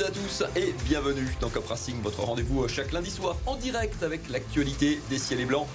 toutes à tous et bienvenue dans Cop Racing, votre rendez-vous chaque lundi soir en direct avec l'actualité des ciels et blancs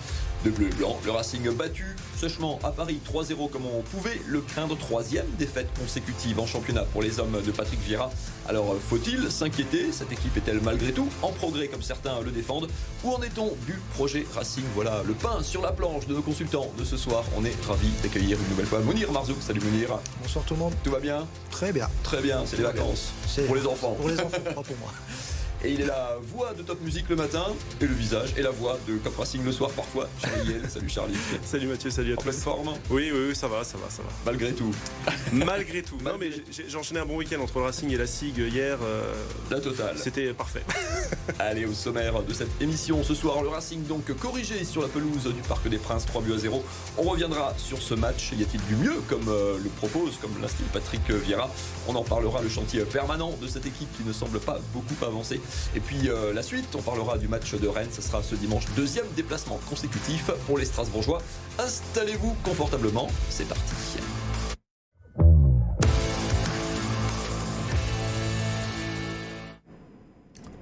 de bleu et blanc. Le Racing battu sèchement à Paris 3-0 comme on pouvait le craindre. Troisième défaite consécutive en championnat pour les hommes de Patrick Vieira. Alors faut-il s'inquiéter? Cette équipe est-elle malgré tout en progrès comme certains le défendent? Où en est-on du projet Racing? Voilà le pain sur la planche de nos consultants de ce soir. On est ravis d'accueillir une nouvelle fois Mounir Marzouk. Salut Mounir. Bonsoir tout le monde. Tout va bien? Très bien. Très bien, c'est les vacances. Pour les enfants. Pour les enfants, pas pour moi. Et il est la voix de Top Music le matin et le visage et la voix de Cop Racing le soir parfois. Charlie Salut Charlie. Salut Mathieu, salut à tous. En pleine forme oui, oui, oui, ça va, ça va, ça va. Malgré tout. Malgré tout. Non, mais j'ai enchaîné un bon week-end entre le Racing et la SIG hier. Euh, la totale. C'était parfait. Allez, au sommaire de cette émission ce soir, le Racing donc corrigé sur la pelouse du Parc des Princes, 3 buts à 0. On reviendra sur ce match. Y a-t-il du mieux, comme euh, le propose, comme l'instille Patrick Vieira? On en parlera, le chantier permanent de cette équipe qui ne semble pas beaucoup avancer. Et puis, euh, la suite. On parlera du match de Rennes. Ce sera ce dimanche deuxième déplacement consécutif pour les Strasbourgeois. Installez-vous confortablement. C'est parti.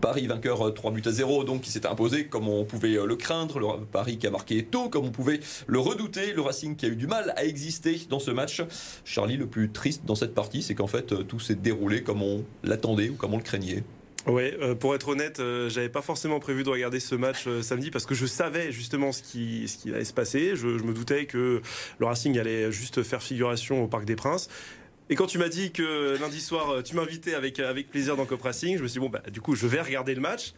Paris vainqueur 3 buts à 0, donc qui s'est imposé comme on pouvait le craindre. Le Paris qui a marqué tôt comme on pouvait le redouter. Le Racing qui a eu du mal à exister dans ce match. Charlie, le plus triste dans cette partie, c'est qu'en fait tout s'est déroulé comme on l'attendait ou comme on le craignait. Ouais, euh, pour être honnête, euh, j'avais pas forcément prévu de regarder ce match euh, samedi parce que je savais justement ce qui, ce qui allait se passer. Je, me doutais que le Racing allait juste faire figuration au Parc des Princes. Et quand tu m'as dit que lundi soir, tu m'invitais avec, avec plaisir dans Cop Racing, je me suis dit, bon, bah, du coup, je vais regarder le match.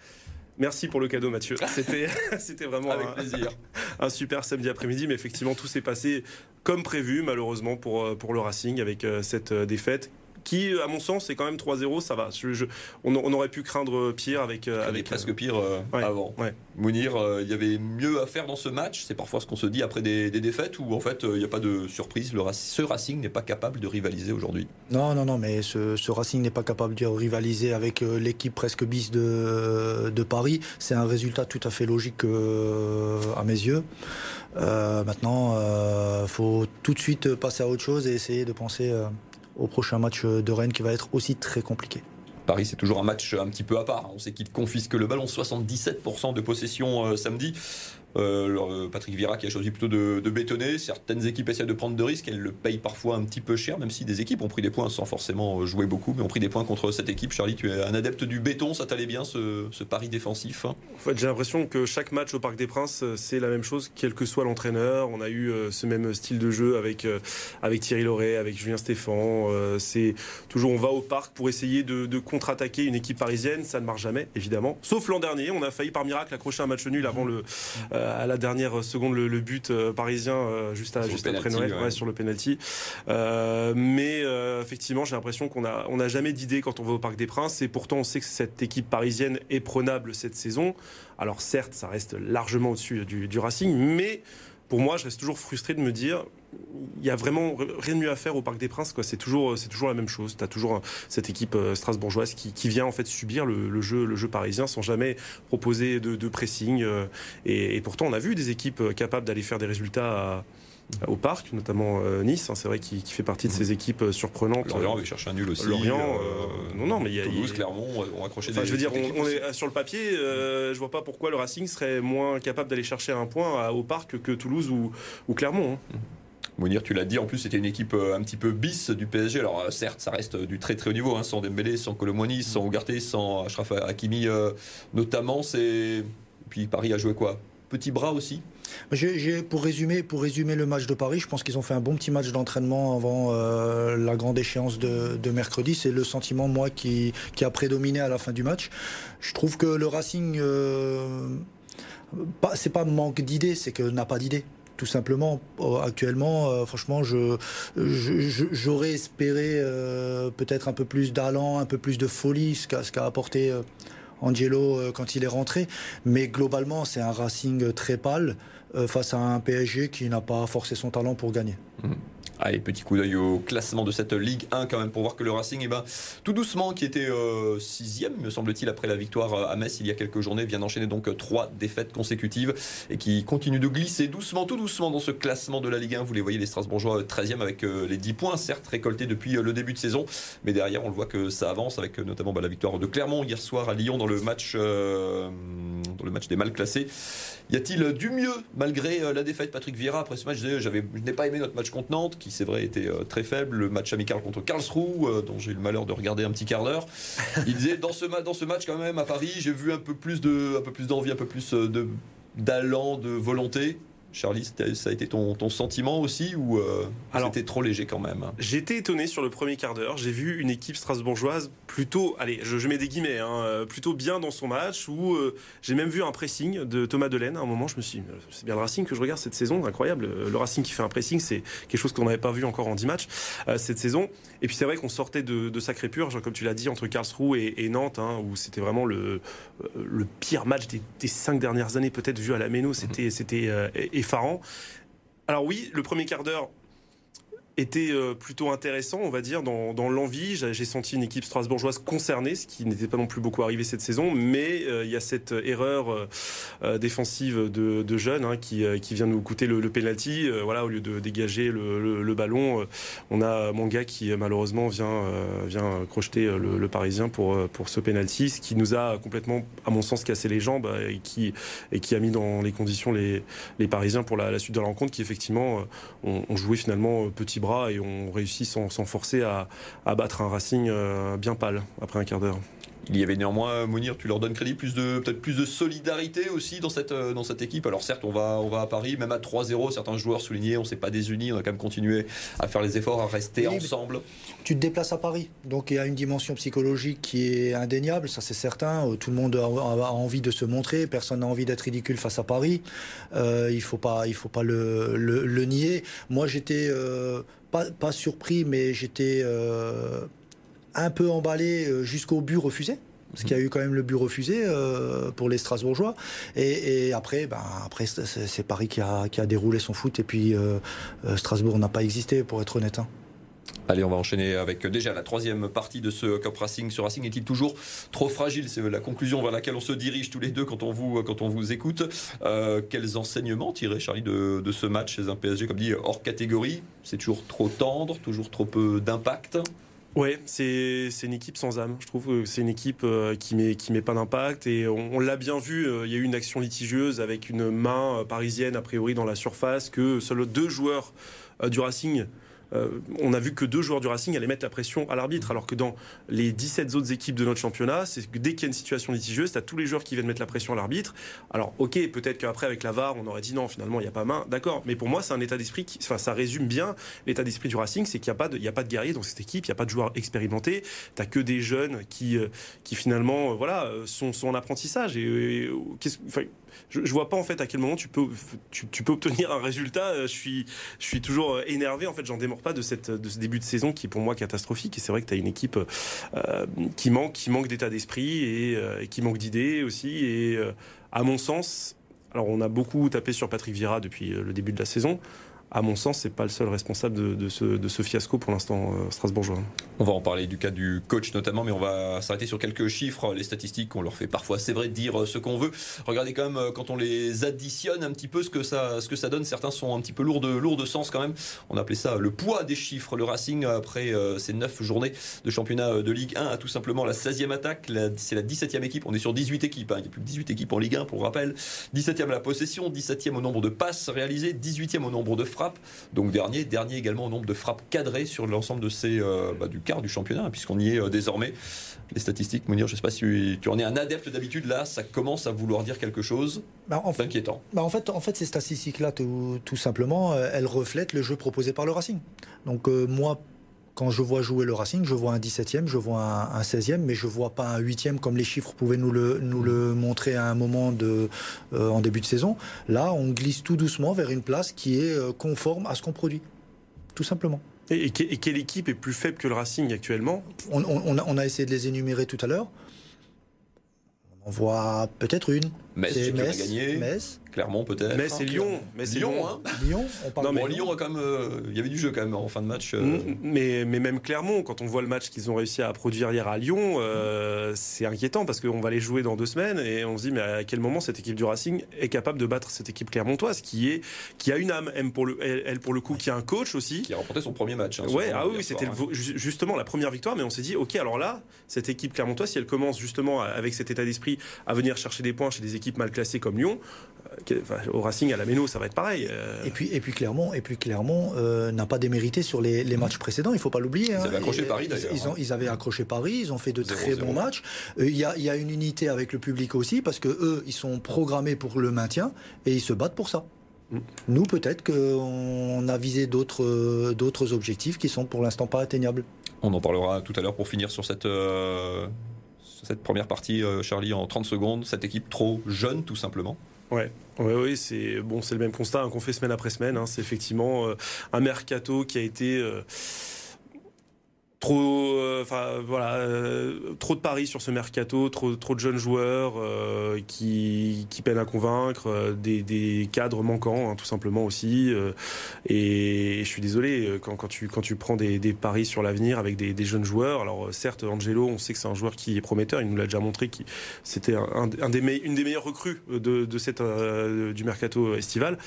Merci pour le cadeau, Mathieu. C'était, c'était vraiment Avec un, plaisir. un super samedi après-midi, mais effectivement, tout s'est passé comme prévu, malheureusement, pour, pour le Racing, avec cette défaite qui, à mon sens, c'est quand même 3-0, ça va. on, aurait pu craindre pire avec. Euh, avec presque pire euh, avant. Mounir, euh, il y avait mieux à faire dans ce match. C'est parfois ce qu'on se dit après des, défaites où en fait il n'y a pas de surprise. Le, ce Racing n'est pas capable de rivaliser aujourd'hui? Non, non, non, mais ce, Racing n'est pas capable de rivaliser avec l'équipe presque bis de, de Paris. C'est un résultat tout à fait logique à mes yeux. maintenant, il faut tout de suite passer à autre chose et essayer de penser au prochain match de Rennes qui va être aussi très compliqué. Paris, c'est toujours un match un petit peu à part. On sait qu'il confisque le ballon, 77% de possession euh, samedi. Euh, euh, Patrick Vira qui a choisi plutôt de, bétonner. Certaines équipes essaient de prendre de risques, elles le payent parfois un petit peu cher, même si des équipes ont pris des points sans forcément jouer beaucoup, mais ont pris des points contre cette équipe. Charlie, tu es un adepte du béton, ça t'allait bien ce, pari défensif hein? En fait, j'ai l'impression que chaque match au Parc des Princes, c'est la même chose, quel que soit l'entraîneur. On a eu euh, ce même style de jeu avec, avec Thierry Loret, avec Julien Stéphan. c'est toujours on va au parc pour essayer de contre-attaquer une équipe parisienne. Ça ne marche jamais, évidemment. Sauf l'an dernier, on a failli par miracle accrocher un match nul avant le, à la dernière seconde le, but euh, parisien euh, juste, à, juste après Noël sur le penalty. Euh, mais effectivement, j'ai l'impression qu'on n'a on a jamais d'idée quand on va au Parc des Princes. Et pourtant, on sait que cette équipe parisienne est prenable cette saison. Alors certes, ça reste largement au-dessus du, du Racing, mais pour moi, je reste toujours frustré de me dire il y a vraiment rien de mieux à faire au Parc des Princes. C'est toujours, c'est toujours la même chose. Tu as toujours cette équipe euh, strasbourgeoise qui, vient en fait subir le, jeu, le jeu parisien sans jamais proposer de, pressing. Euh, et, pourtant, on a vu des équipes euh, capables d'aller faire des résultats au parc, notamment Nice. Hein, c'est vrai qu'il fait partie de ces équipes surprenantes. Lorient avait cherché un nul aussi. Lorient, non, non, mais il y a Toulouse, Clermont ont accroché. je veux dire, on, est sur le papier. je vois pas pourquoi le Racing serait moins capable d'aller chercher un point au parc que Toulouse ou, Clermont. Hein. Mm. Mounir, tu l'as dit, en plus c'était une équipe euh, un petit peu bis du PSG. Alors euh, certes, ça reste du très très haut niveau, hein, sans Dembélé, sans Colomoni, sans Ougarté, sans Ashraf Hakimi euh, notamment. C'est puis Paris a joué quoi? Petit bras aussi? pour, résumer, pour résumer le match de Paris, je pense qu'ils ont fait un bon petit match d'entraînement avant la grande échéance de, mercredi. C'est le sentiment, moi, qui, qui, a prédominé à la fin du match. Je trouve que le Racing, c'est pas manque d'idées, c'est que n'a pas d'idées tout simplement. Euh, actuellement, euh, franchement, je, j'aurais espéré euh, peut-être un peu plus d'allant, un peu plus de folie, ce qu'a, apporté Angelo quand il est rentré. Mais globalement, c'est un Racing très pâle face à un PSG qui n'a pas forcé son talent pour gagner. Mmh. Allez, petit coup d'œil au classement de cette Ligue 1 quand même pour voir que le Racing, eh ben, tout doucement, qui était euh, sixième, me semble-t-il, après la victoire euh, à Metz il y a quelques journées, vient d'enchaîner donc euh, trois défaites consécutives et qui continue de glisser doucement, tout doucement dans ce classement de la Ligue 1. Vous les voyez, les Strasbourgeois 13e avec les 10 points, certes récoltés depuis le début de saison, mais derrière, on le voit que ça avance avec notamment bah, la victoire de Clermont hier soir à Lyon dans le match, dans le match des mal classés. Y a-t-il du mieux malgré la défaite? Patrick Vieira après ce match Je n'ai pas aimé notre match contre Nantes qui c'est vrai était euh, très faible. Le match amical contre Karlsruhe, euh, dont j'ai eu le malheur de regarder un petit quart d'heure. Il disait dans ce, dans ce match quand même à Paris, j'ai vu un peu plus de, un peu plus d'envie, un peu plus euh, de d'allant, de volonté. Charlie, ça a été ton, ton sentiment aussi ou euh, c'était trop léger quand même? J'étais étonné sur le premier quart d'heure. J'ai vu une équipe strasbourgeoise plutôt, allez, je, mets des guillemets, hein, euh, plutôt bien dans son match. Où euh, j'ai même vu un pressing de Thomas Delaine. À un moment, je me suis, dit, c'est bien le Racing que je regarde cette saison, incroyable. Le Racing qui fait un pressing, c'est quelque chose qu'on n'avait pas vu encore en 10 matchs cette saison. Et puis c'est vrai qu'on sortait de, de sacré purge, comme tu l'as dit, entre Karlsruhe et, Nantes, hein, où c'était vraiment le, le pire match des, des cinq dernières années, peut-être vu à la Méno. C'était, c'était Alors oui, le premier quart d'heure, était euh, plutôt intéressant, on va dire, dans, l'envie. J'ai senti une équipe strasbourgeoise concernée, ce qui n'était pas non plus beaucoup arrivé cette saison, mais euh, il y a cette erreur euh, défensive de, jeunes hein, qui, vient nous coûter le, penalty. voilà, au lieu de dégager le, ballon, on a Manga qui malheureusement vient, vient crocheter le, Parisien pour, pour ce penalty, ce qui nous a complètement, à mon sens, cassé les jambes et qui, et qui a mis dans les conditions les, les Parisiens pour la, suite de la rencontre, qui effectivement ont, joué finalement petit et on réussit sans, forcer à, battre un Racing euh, bien pâle après un quart d'heure. Il y avait néanmoins, Mounir, tu leur donnes crédit, plus de, peut-être plus de solidarité aussi dans cette, euh, dans cette équipe. Alors certes, on va, on va à Paris, même à 3-0, certains joueurs soulignés, on ne s'est pas désunis, on a quand même continué à faire les efforts, à rester ensemble. Tu te déplaces à Paris, donc il y a une dimension psychologique qui est indéniable, ça c'est certain. Euh, tout le monde a, envie de se montrer, personne n'a envie d'être ridicule face à Paris. il ne faut pas, il faut pas le, le, nier. Moi j'étais... Pas, surpris, mais j'étais euh, un peu emballé euh, jusqu'au but refusé parce qu'il y a eu quand même le but refusé euh, pour les Strasbourgeois. Et, après, ben, après c'est Paris qui a, déroulé son foot. Et puis Strasbourg n'a pas existé, pour être honnête. Hein. Allez, on va enchaîner avec déjà la troisième partie de ce Cup Racing. Ce Racing est-il toujours trop fragile? C'est la conclusion vers laquelle on se dirige tous les deux quand on vous, quand on vous écoute. Euh, quels enseignements tirer, Charlie, de, ce match chez un PSG, comme dit, hors catégorie? C'est toujours trop tendre, toujours trop peu d'impact? Ouais, c'est une équipe sans âme. Je trouve que c'est une équipe euh, qui met qui met pas d'impact et on, l'a bien vu. Euh, il y a eu une action litigieuse avec une main parisienne a priori dans la surface que seuls deux joueurs du Racing euh, on a vu que deux joueurs du Racing allaient mettre la pression à l'arbitre, alors que dans les 17 autres équipes de notre championnat, c'est que dès qu'il y a une situation litigieuse, tu as tous les joueurs qui viennent mettre la pression à l'arbitre. Alors, ok, peut-être qu'après, avec la VAR, on aurait dit non, finalement, il n'y a pas main, d'accord, mais pour moi, c'est un état d'esprit qui, enfin, ça résume bien l'état d'esprit du Racing, c'est qu'il n'y a, pas de, a pas de guerrier dans cette équipe, il n'y a pas de joueurs expérimentés, tu que des jeunes qui, euh, qui finalement, euh, voilà, sont, en apprentissage. Et, je, ne vois pas en fait à quel moment tu peux, tu, peux obtenir un résultat. Euh, je suis, je suis toujours euh, énervé. En fait, j'en démords pas de, cette, de ce début de saison qui est pour moi catastrophique. Et c'est vrai que tu as une équipe euh, qui manque, qui manque d'état d'esprit et, qui manque d'idées aussi. Et à mon sens, alors on a beaucoup tapé sur Patrick Vieira depuis le début de la saison à mon sens, c'est pas le seul responsable de, ce, fiasco pour l'instant euh, strasbourgeois. On va en parler du cas du coach notamment, mais on va s'arrêter sur quelques chiffres. Les statistiques, on leur fait parfois, c'est vrai, dire euh, ce qu'on veut. Regardez quand même, euh, quand on les additionne un petit peu, ce que ça, donne. Certains sont un petit peu lourds de, lourds de sens quand même. On appelait ça le poids des chiffres. Le Racing, après ces 9 journées de championnat de Ligue 1, a tout simplement la 16e attaque. C'est la 17e équipe. On est sur 18 équipes. Hein. Il y a plus de 18 équipes en Ligue 1, pour rappel. 17e à la possession, 17e au nombre de passes réalisées, 18e au nombre de frappes. Donc dernier, dernier également au nombre de frappes cadrées sur l'ensemble de ces euh, bah, du quart du championnat, puisqu'on y est euh, désormais. Les statistiques, Mounir, je ne sais pas si tu en es un adepte d'habitude. Là, ça commence à vouloir dire quelque chose bah, d'inquiétant. Bah, en, fait, en fait, ces statistiques-là, tout, tout, simplement, euh, elles reflètent le jeu proposé par le Racing. Donc moi, quand je vois jouer le Racing, je vois un 17e, je vois un, 16e, mais je vois pas un 8e comme les chiffres pouvaient nous le, nous le montrer à un moment de, euh, en début de saison. Là, on glisse tout doucement vers une place qui est euh, conforme à ce qu'on produit. Tout simplement. Et, quelle équipe est plus faible que le Racing actuellement? On, a, on, a, essayé de les énumérer tout à l'heure. On en voit peut-être une, Metz, C'est Metz, gagné. Metz. Clermont peut-être. Mais c'est Lyon. Mais c'est Lyon, hein. Lyon, on parle Non, de mais Bon, Lyon a quand même. euh, Il y avait du jeu quand même en fin de match. euh, Mm, Mais, mais même Clermont, quand on voit le match qu'ils ont réussi à produire hier à Lyon, euh, c'est inquiétant parce qu'on va les jouer dans deux semaines et on se dit mais à quel moment cette équipe du Racing est capable de battre cette équipe clermontoise qui est qui a une âme, elle pour le, elle, elle, pour le coup, qui a un coach aussi. Qui a remporté son premier match. hein, Ouais, ah oui, c'était hein. ju- justement la première victoire, mais on s'est dit, ok, alors là, cette équipe clermontoise, si elle commence justement avec cet état d'esprit à venir chercher des points chez des équipes mal classées comme Lyon, euh, enfin, au Racing, à la Méno, ça va être pareil. euh, Et puis, et puis Clermont, et puis Clermont euh, n'a pas démérité sur les, les matchs précédents. Il faut pas l'oublier. Ils hein. avaient accroché Et- Paris, ils- d'ailleurs, Ils, hein. ils avaient accroché Paris. Ils ont fait de 0-0. très bons matchs. Euh, Il y, a, il y a une unité avec le public aussi parce que eux, ils sont programmés pour le maintien et ils se battent pour ça. Mm. Nous, peut-être qu'on a visé d'autres euh, d'autres objectifs qui sont pour l'instant pas atteignables. On en parlera tout à l'heure pour finir sur cette, euh, cette première partie, euh, Charlie, en 30 secondes. Cette équipe trop jeune, tout simplement. Ouais, ouais, c'est bon, c'est le même constat hein, qu'on fait semaine après semaine. hein. c'est effectivement euh, un mercato qui a été euh, trop, euh, enfin voilà, euh, trop de paris sur ce mercato, trop, trop de jeunes joueurs euh, qui, qui peinent à convaincre, des, des cadres manquants, hein, tout simplement aussi. euh, et je suis désolé quand, quand tu quand tu prends des, des paris sur l'avenir avec des, des jeunes joueurs. Alors certes, Angelo, on sait que c'est un joueur qui est prometteur. Il nous l'a déjà montré c'était un, un des une des meilleures recrues de, de cette, du mercato estival.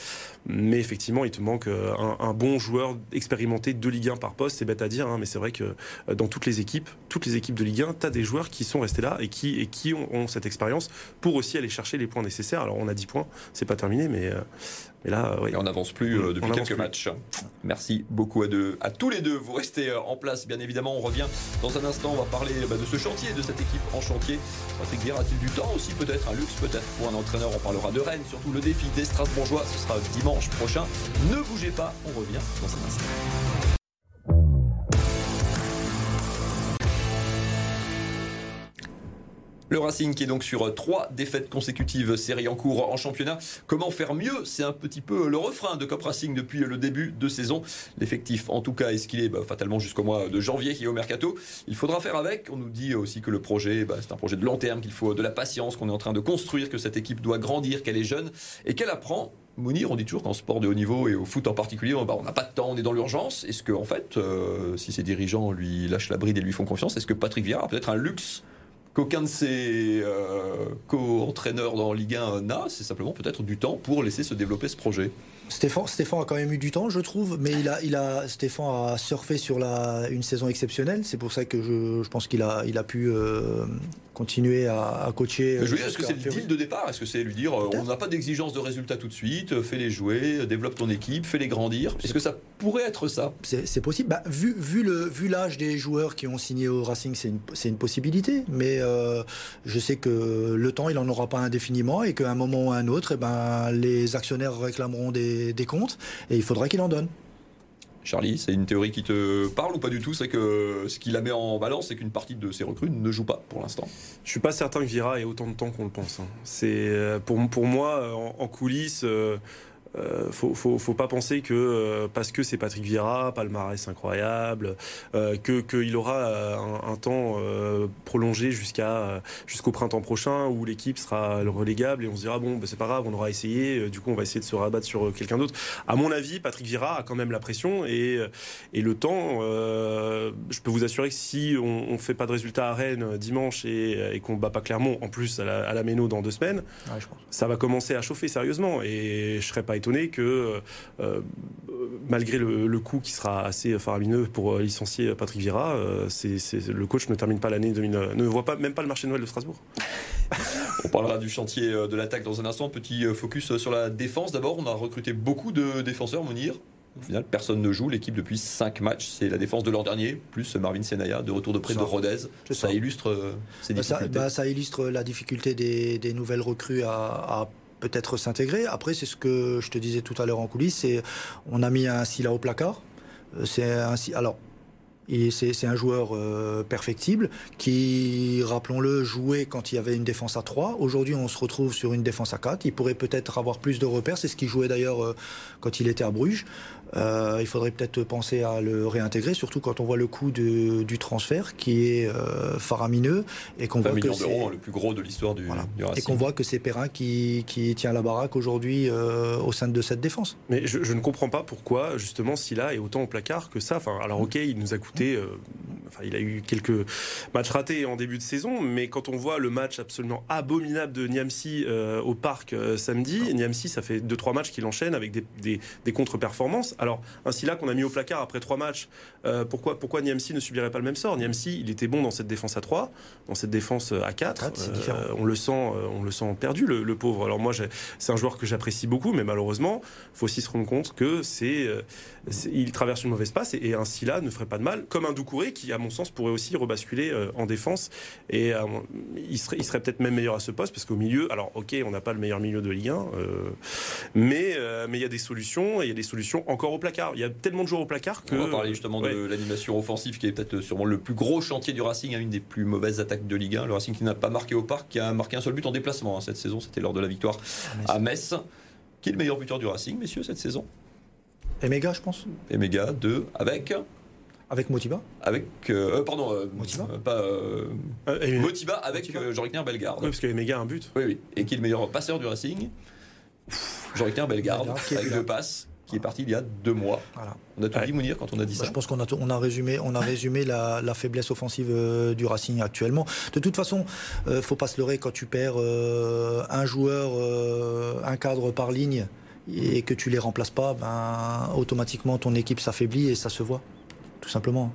Mais effectivement, il te manque un, un bon joueur expérimenté de Ligue 1 par poste. C'est bête à dire, hein, mais c'est vrai que dans toutes les équipes, toutes les équipes de Ligue 1, tu as des joueurs qui sont restés là et qui, et qui ont, ont cette expérience pour aussi aller chercher les points nécessaires. Alors on a 10 points, c'est pas terminé, mais, euh, mais là, euh, oui. Et on n'avance plus euh, On depuis quelques plus. matchs. Merci beaucoup à, deux, à tous les deux. Vous restez euh, en place, bien évidemment. On revient dans un instant. On va parler bah, de ce chantier, de cette équipe en chantier. Patrick Vieira a-t-il du temps aussi Peut-être? Un luxe, peut-être pour un entraîneur. On parlera de Rennes, surtout le défi des Strasbourgeois. Ce sera dimanche prochain. Ne bougez pas, on revient dans un instant. Le Racing qui est donc sur trois défaites consécutives, série en cours en championnat. Comment faire mieux? C'est un petit peu le refrain de Cop Racing depuis le début de saison. L'effectif, en tout cas, est ce qu'il est bah, fatalement jusqu'au mois de janvier qui est au mercato. Il faudra faire avec. On nous dit aussi que le projet, bah, c'est un projet de long terme, qu'il faut de la patience, qu'on est en train de construire, que cette équipe doit grandir, qu'elle est jeune et qu'elle apprend. Mounir, on dit toujours qu'en sport de haut niveau et au foot en particulier, bah, on n'a pas de temps, on est dans l'urgence. Est-ce que, en fait, euh, si ses dirigeants lui lâchent la bride et lui font confiance, est-ce que Patrick Vieira a peut-être un luxe qu'aucun de ses euh, co-entraîneurs dans Ligue 1 n'a, c'est simplement peut-être du temps pour laisser se développer ce projet. Stéphane, Stéphane a quand même eu du temps, je trouve, mais il a, il a, Stéphane a surfé sur la, une saison exceptionnelle. C'est pour ça que je, je pense qu'il a, il a pu euh, continuer à, à coacher. Je veux dire, est-ce que c'est le deal de départ? Est-ce que c'est lui dire euh, on n'a pas d'exigence de résultat tout de suite, euh, fais-les jouer, euh, développe ton équipe, fais-les grandir Est-ce que ça pourrait être ça? C'est possible. Bah, vu vu le vu l'âge des joueurs qui ont signé au Racing, c'est une, une possibilité. Mais euh, je sais que le temps, il n'en aura pas indéfiniment et qu'à un moment ou à un autre, eh ben, les actionnaires réclameront des, des comptes et il faudra qu'il en donne. Charlie, c'est une théorie qui te parle ou pas du tout? C'est que ce qui la met en balance, c'est qu'une partie de ses recrues ne joue pas pour l'instant. Je suis pas certain que Vira ait autant de temps qu'on le pense. hein. C'est euh, pour, pour moi euh, en, en coulisses. euh, euh, faut, faut, faut pas penser que euh, parce que c'est Patrick Vieira, palmarès incroyable, euh, que qu'il aura un, un temps prolongé jusqu'à jusqu'au printemps prochain où l'équipe sera relégable et on se dira bon bah, c'est pas grave, on aura essayé, du coup on va essayer de se rabattre sur quelqu'un d'autre. À mon avis, Patrick Vieira a quand même la pression et et le temps. je peux vous assurer que si on, on fait pas de résultat à Rennes dimanche et, et qu'on bat pas Clermont en plus à la, à la Méno dans deux semaines, Ouais, je pense. ça va commencer à chauffer sérieusement et je serais pas étonné que euh, malgré le, le coup qui sera assez faramineux pour euh, licencier Patrick Vieira, euh, c'est, c'est- le coach ne termine pas l'année 2000, ne voit pas même pas le marché de Noël de Strasbourg. On parlera du chantier euh, de l'attaque dans un instant. Petit euh, focus euh, sur la défense. D'abord, on a recruté beaucoup de défenseurs, Mounir. Au final, personne ne joue. L'équipe depuis 5 matchs, c'est la défense de l'an dernier, plus Marvin Senaya, de retour de près Ça. de Rodez. Ça ça. illustre euh, ces Bah, ça, difficultés. bah, ça illustre la difficulté des, des nouvelles recrues à, à peut-être s'intégrer. Après, c'est ce que je te disais tout à l'heure en coulisses, on a mis un Silla au placard. Euh, C'est un alors C'est un joueur euh, perfectible qui, rappelons-le, jouait quand il y avait une défense à 3. Aujourd'hui, on se retrouve sur une défense à 4. Il pourrait peut-être avoir plus de repères. C'est ce qu'il jouait d'ailleurs euh, quand il était à Bruges. Euh, il faudrait peut-être penser à le réintégrer, surtout quand on voit le coût de, du transfert qui est euh, faramineux et qu'on voit que c'est le plus gros de l'histoire du, et qu'on voit que c'est Perrin qui, qui, tient la baraque aujourd'hui euh, au sein de cette défense. Mais je, ne comprends pas pourquoi justement Silla est autant au placard que ça. Enfin, alors ok, il nous a coûté, enfin, il a eu quelques matchs ratés en début de saison, mais quand on voit le match absolument abominable de Niamsi au parc samedi, Niamsi, ça fait 2-3 matchs qu'il enchaîne avec des, des, des contre-performances. Alors, ainsi là qu'on a mis au placard après trois matchs, euh, pourquoi, pourquoi Niamsi ne subirait pas le même sort? Niamsi, il était bon dans cette défense à 3, dans cette défense à 4. Euh, on, le sent, euh, on le sent perdu, le, pauvre. Alors, moi, c'est un joueur que j'apprécie beaucoup, mais malheureusement, il faut aussi se rendre compte que c'est, il traverse une mauvaise passe et, ainsi là ne ferait pas de mal, comme un Doucouré qui, à mon sens, pourrait aussi rebasculer en défense. Et il serait, il serait peut-être même meilleur à ce poste, parce qu'au milieu, alors, ok, on n'a pas le meilleur milieu de Ligue 1, mais mais il y a des solutions, et il y a des solutions encore au placard. Il y a tellement de joueurs au placard que. On va parler justement de l'animation offensive qui est peut-être sûrement le plus gros chantier du Racing, hein, une des plus mauvaises attaques de Ligue 1. Le Racing qui n'a pas marqué au parc, qui a marqué un seul but en déplacement hein, cette saison, c'était lors de la victoire à Metz. Qui est le meilleur buteur du Racing, messieurs, cette saison Emega, je pense. Emega, 2, avec avec Motiba Avec. Euh, euh, pardon, euh, Motiba Pas. Motiba avec Jean-Rickner Bellegarde. Oui, parce qu'Emega a un but. Oui, oui. Et qui est le meilleur passeur du Racing Jean-Rickner Bellegarde, avec deux passes qui est parti il y a deux mois. On a tout dit, Mounir, quand on a dit bah, ça. Je pense qu'on a, on a résumé, on a résumé la, faiblesse offensive euh, du Racing actuellement. De toute façon, ne euh, faut pas se leurrer quand tu perds euh, un joueur, un cadre par ligne et que tu les remplaces pas, ben, automatiquement ton équipe s'affaiblit et ça se voit, tout simplement.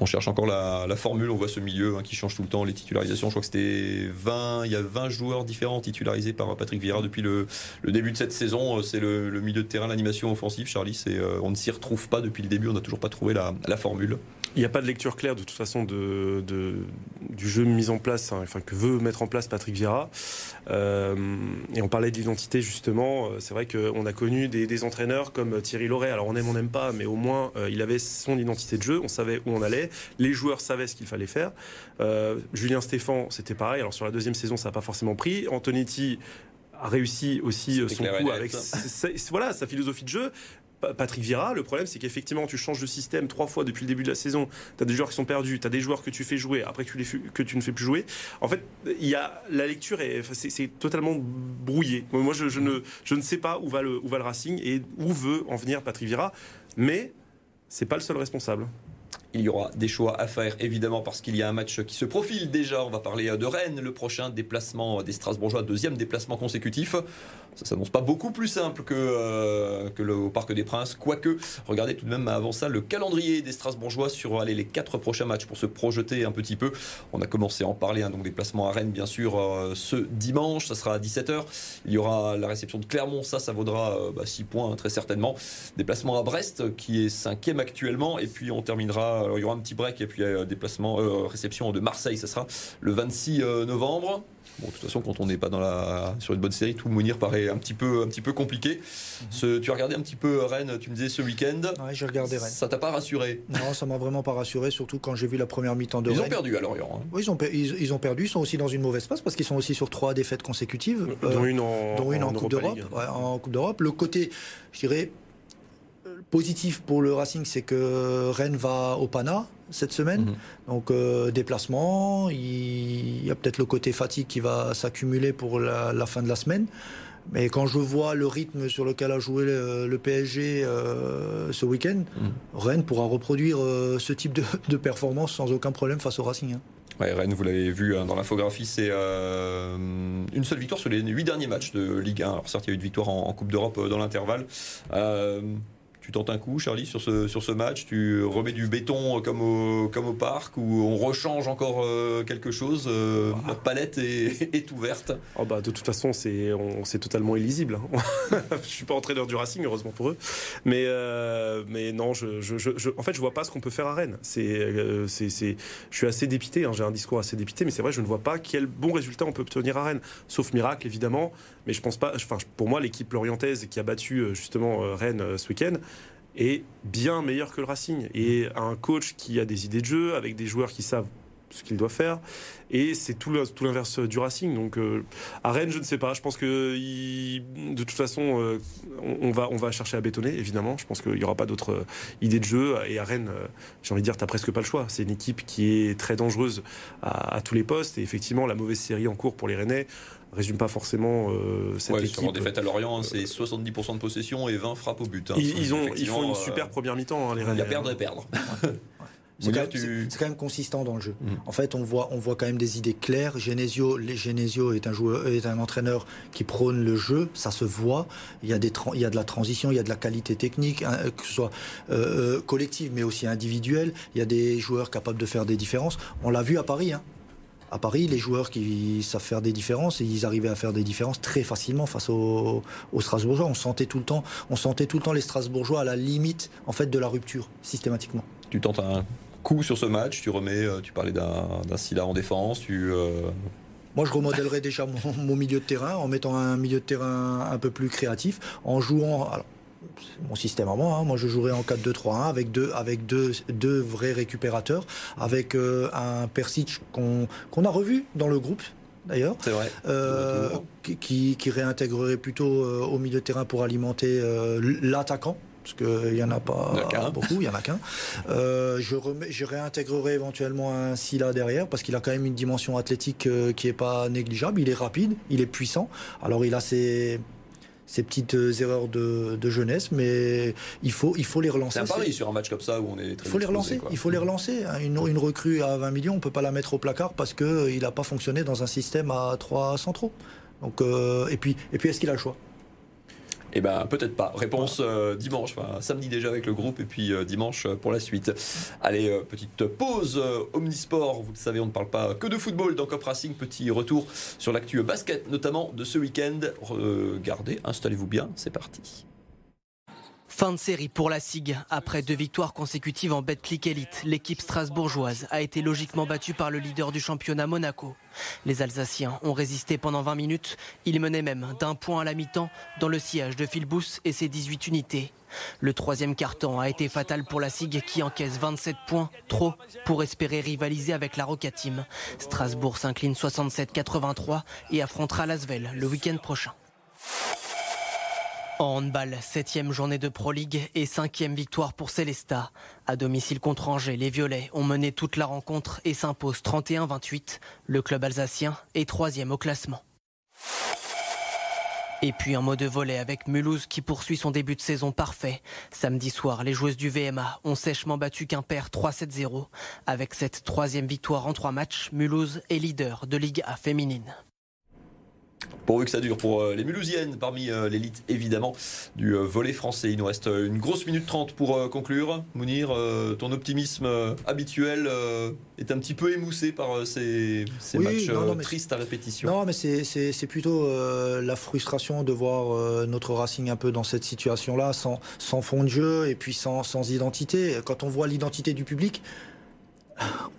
On cherche encore la, formule, on voit ce milieu hein, qui change tout le temps, les titularisations. Je crois que c'était 20, il y a 20 joueurs différents titularisés par Patrick Vieira depuis le, début de cette saison. C'est le, milieu de terrain, l'animation offensive, Charlie. Euh, on ne s'y retrouve pas depuis le début, on n'a toujours pas trouvé la, formule. Il n'y a pas de lecture claire de toute façon de, du jeu mis en place, hein, enfin, que veut mettre en place Patrick Vieira. Euh, et on parlait de l'identité justement. Euh, c'est vrai qu'on a connu des, entraîneurs comme Thierry Loret. Alors on aime, on n'aime pas, mais au moins il avait son identité de jeu. On savait où on allait. Les joueurs savaient ce qu'il fallait faire. Euh, Julien Stéphan, c'était pareil. Alors sur la deuxième saison, ça n'a pas forcément pris. Antonetti a réussi aussi euh, son coup avec sa, voilà, sa philosophie de jeu. Patrick Vira, le problème c'est qu'effectivement tu changes de système trois fois depuis le début de la saison, tu as des joueurs qui sont perdus, tu as des joueurs que tu fais jouer, après que tu, les, ne fais plus jouer. En fait, y a, la lecture est, c'est, totalement brouillé. Moi je, je, ne, je ne sais pas où va, le, où va le Racing et où veut en venir Patrick Vira, mais c'est pas le seul responsable. Il y aura des choix à faire, évidemment, parce qu'il y a un match qui se profile déjà. On va parler de Rennes, le prochain déplacement des Strasbourgeois, deuxième déplacement consécutif. Ça s'annonce pas beaucoup plus simple que, euh, que le, au Parc des Princes. Quoique, regardez tout de même avant ça le calendrier des Strasbourgeois sur les quatre prochains matchs pour se projeter un petit peu. On a commencé à en parler, hein, donc déplacement à Rennes, bien sûr, euh, ce dimanche. Ça sera à 17h. Il y aura la réception de Clermont. Ça, ça vaudra 6 euh, bah, points, très certainement. Déplacement à Brest, qui est cinquième actuellement. Et puis, on terminera il y aura un petit break et puis déplacement, réception de Marseille, ça sera le 26 euh, novembre. Bon, de toute façon, quand on n'est pas dans la, sur une bonne série, tout Mounir paraît un petit peu, un petit peu compliqué. Mhm. tu as regardé un petit peu Rennes, tu me disais ce week-end. Oui, j'ai regardé Rennes. Ça t'a pas rassuré? Non, ça m'a vraiment pas rassuré, surtout quand j'ai vu la première mi-temps de Rennes. Ils ont perdu à Lorient. Hein. Oui, ils ont, ils, ont, perdu. Ils sont aussi dans une mauvaise passe parce qu'ils sont aussi sur trois défaites consécutives. dont une en, dont une en, Coupe d'Europe. en Coupe d'Europe. Le côté, je dirais, positif pour le Racing, c'est que Rennes va au Pana cette semaine. Mhm. Donc euh, déplacement, il y a peut-être le côté fatigue qui va s'accumuler pour la, fin de la semaine. Mais quand je vois le rythme sur lequel a joué le, PSG euh, ce week-end, mhm. Rennes pourra reproduire euh, ce type de, performance sans aucun problème face au Racing. Hein. Rennes, vous l'avez vu hein, dans l'infographie, c'est une seule victoire sur les huit derniers matchs de Ligue 1. Alors certes, il y a eu une victoire en, en Coupe d'Europe dans l'intervalle tu tentes un coup, Charlie, sur ce, sur ce match Tu remets du béton comme au, comme au parc ou on rechange encore euh, quelque chose euh, La palette est, est ouverte? Oh bah, De toute façon, c'est totalement illisible. Hein. je ne suis pas entraîneur du Racing, heureusement pour eux. Mais, euh, mais non, je, je, je, en fait, je vois pas ce qu'on peut faire à Rennes. C'est, c'est, je suis assez dépité, hein, j'ai un discours assez dépité, mais c'est vrai, je ne vois pas quel bon résultat on peut obtenir à Rennes. Sauf miracle, évidemment. Mais je pense pas. Enfin, pour moi, l'équipe lorientaise qui a battu justement Rennes ce week-end, est bien meilleur que le Racing. Et un coach qui a des idées de jeu, avec des joueurs qui savent ce qu'il doit faire. Et c'est tout l'inverse du Racing. Donc euh, à Rennes, je ne sais pas. Je pense que de toute façon, euh, on, va, on va chercher à bétonner, évidemment. Je pense qu'il n'y aura pas d'autres euh, idées de jeu. Et à Rennes, j'ai envie de dire, tu n'as presque pas le choix. C'est une équipe qui est très dangereuse à, tous les postes. Et effectivement, la mauvaise série en cours pour les Rennais résume pas forcément cette ouais, équipe. défaite à Lorient, c'est 70% de possession et 20 frappes au but. Hein. Ils, ont, ils font une super première mi-temps, hein, les. Il y a perdre et perdre. C'est quand, même consistant dans le jeu. Mm. En fait, on voit, on voit quand même des idées claires. Genesio, Genesio est un joueur, est un entraîneur qui prône le jeu. Ça se voit. Il y a des, il y a de la transition, il y a de la qualité technique, hein, que ce soit euh, euh, collective mais aussi individuelle. Il y a des joueurs capables de faire des différences. On l'a vu à Paris. Hein. À Paris, les joueurs qui savent faire des différences, ils arrivaient à faire des différences très facilement face aux, aux, Strasbourgeois. On sentait tout le temps, on sentait tout le temps les Strasbourgeois à la limite en fait de la rupture systématiquement. Tu tentes un coup sur ce match Tu remets, euh, tu parlais d'un Silla en défense, tu. Euh, moi, je remodellerais déjà mon, milieu de terrain en mettant un milieu de terrain un peu plus créatif, en jouant. Alors, mon système à moi. Hein. Moi, je jouerais en 4-2-3-1 avec deux, avec deux, deux vrais récupérateurs, avec euh, un Persic qu'on a revu dans le groupe. D'ailleurs, c'est vrai. qui, qui, réintégrerait plutôt au milieu de terrain pour alimenter l'attaquant parce qu'il n'y en a pas beaucoup, il n'y en a qu'un. Euh, je, je réintégrerai éventuellement un Silla derrière, parce qu'il a quand même une dimension athlétique euh, qui n'est pas négligeable. Il est rapide, il est puissant. Alors il a ses ces petites euh, erreurs de, jeunesse, mais il faut, il faut les relancer. C'est un pari sur un match comme ça où on est très Il faut les relancer. Il faut les relancer. Hein. Une, une, recrue à 20 millions, on peut pas la mettre au placard parce qu'il n'a pas fonctionné dans un système à 3 centraux. Donc, et puis, et puis est-ce qu'il a le choix? Eh ben peut-être pas. Réponse euh, dimanche, enfin samedi déjà avec le groupe et puis euh, dimanche euh, pour la suite. Allez, petite pause omnisport. Vous le savez, on ne parle pas que de football dans Cop Racing. Petit retour sur l'actu basket, notamment de ce week-end. Regardez, installez-vous bien, c'est parti. Fin de série pour la SIG. Après deux victoires consécutives en Betclic Elite, l'équipe strasbourgeoise a été logiquement battue par le leader du championnat Monaco. Les Alsaciens ont résisté pendant 20 minutes. Ils menaient même d'un point à la mi-temps dans le sillage de Philbus et ses 18 unités. Le troisième carton a été fatal pour la SIG qui encaisse 27 points, trop pour espérer rivaliser avec la Roca Team. Strasbourg s'incline 67-83 et affrontera Lasvel le week-end prochain. En handball, septième journée de Pro League et cinquième victoire pour Célesta. À domicile contre Angers, les Violets ont mené toute la rencontre et s'imposent 31-28. Le club alsacien est troisième au classement. Et puis en mode volet avec Mulhouse qui poursuit son début de saison parfait. Samedi soir, les joueuses du VMA ont sèchement battu Quimper 3-7-0. Avec cette troisième victoire en trois matchs, Mulhouse est leader de Ligue A féminine. Pourvu que ça dure pour euh, les Mulhousiennes, parmi euh, l'élite évidemment du euh, volet français. Il nous reste une grosse minute trente pour conclure. Mounir, ton optimisme habituel est un petit peu émoussé par ces, matchs tristes à répétition. Non, mais c'est plutôt la frustration de voir notre Racing un peu dans cette situation-là, sans, sans fond de jeu et puis sans, sans identité. Quand on voit l'identité du public,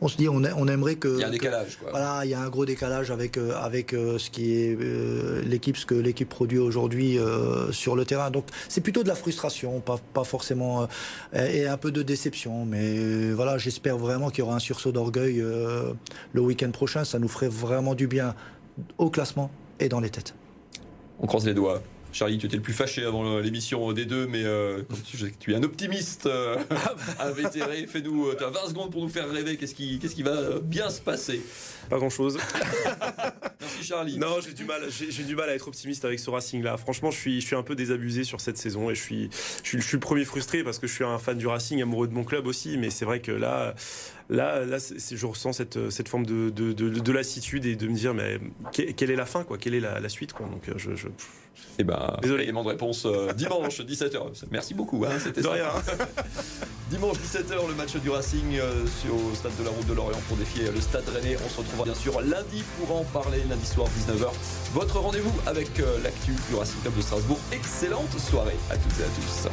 on se dit on, on aimerait que il y a un décalage quoi. voilà il y a un gros décalage avec euh, avec euh, ce qui est euh, l'équipe ce que l'équipe produit aujourd'hui sur le terrain. Donc c'est plutôt de la frustration pas pas forcément et un peu de déception. Mais voilà j'espère vraiment qu'il y aura un sursaut d'orgueil le week-end prochain. Ça nous ferait vraiment du bien au classement et dans les têtes. On croise les doigts Charlie, tu étais le plus fâché avant l'émission des deux, mais euh, comme tu, es un optimiste euh, invétéré, fais-nous, euh, tu as 20 secondes pour nous faire rêver, qu'est-ce qui, qu'est-ce qui va bien se passer? Pas grand-chose. Merci Charlie. Non, j'ai du mal, j'ai, du mal à être optimiste avec ce Racing-là. Franchement, je suis, je suis un peu désabusé sur cette saison et je suis, je suis, je suis le premier frustré parce que je suis un fan du Racing, amoureux de mon club aussi, mais c'est vrai que là, là, là je ressens cette, cette forme de, de, de, lassitude et de me dire, mais quelle est la fin, quoi? Quelle est la, suite, quoi? Donc, je, je eh ben, Désolé. Élément de réponse euh, dimanche 17h. Merci beaucoup. Hein, c'était rien. dimanche 17h, le match du Racing euh, sur, au stade de la Route de Lorient pour défier le stade Rennais. On se retrouvera bien sûr lundi pour en parler, lundi soir 19h. Votre rendez-vous avec euh, l'actu du Racing Club de Strasbourg. Excellente soirée à toutes et à tous.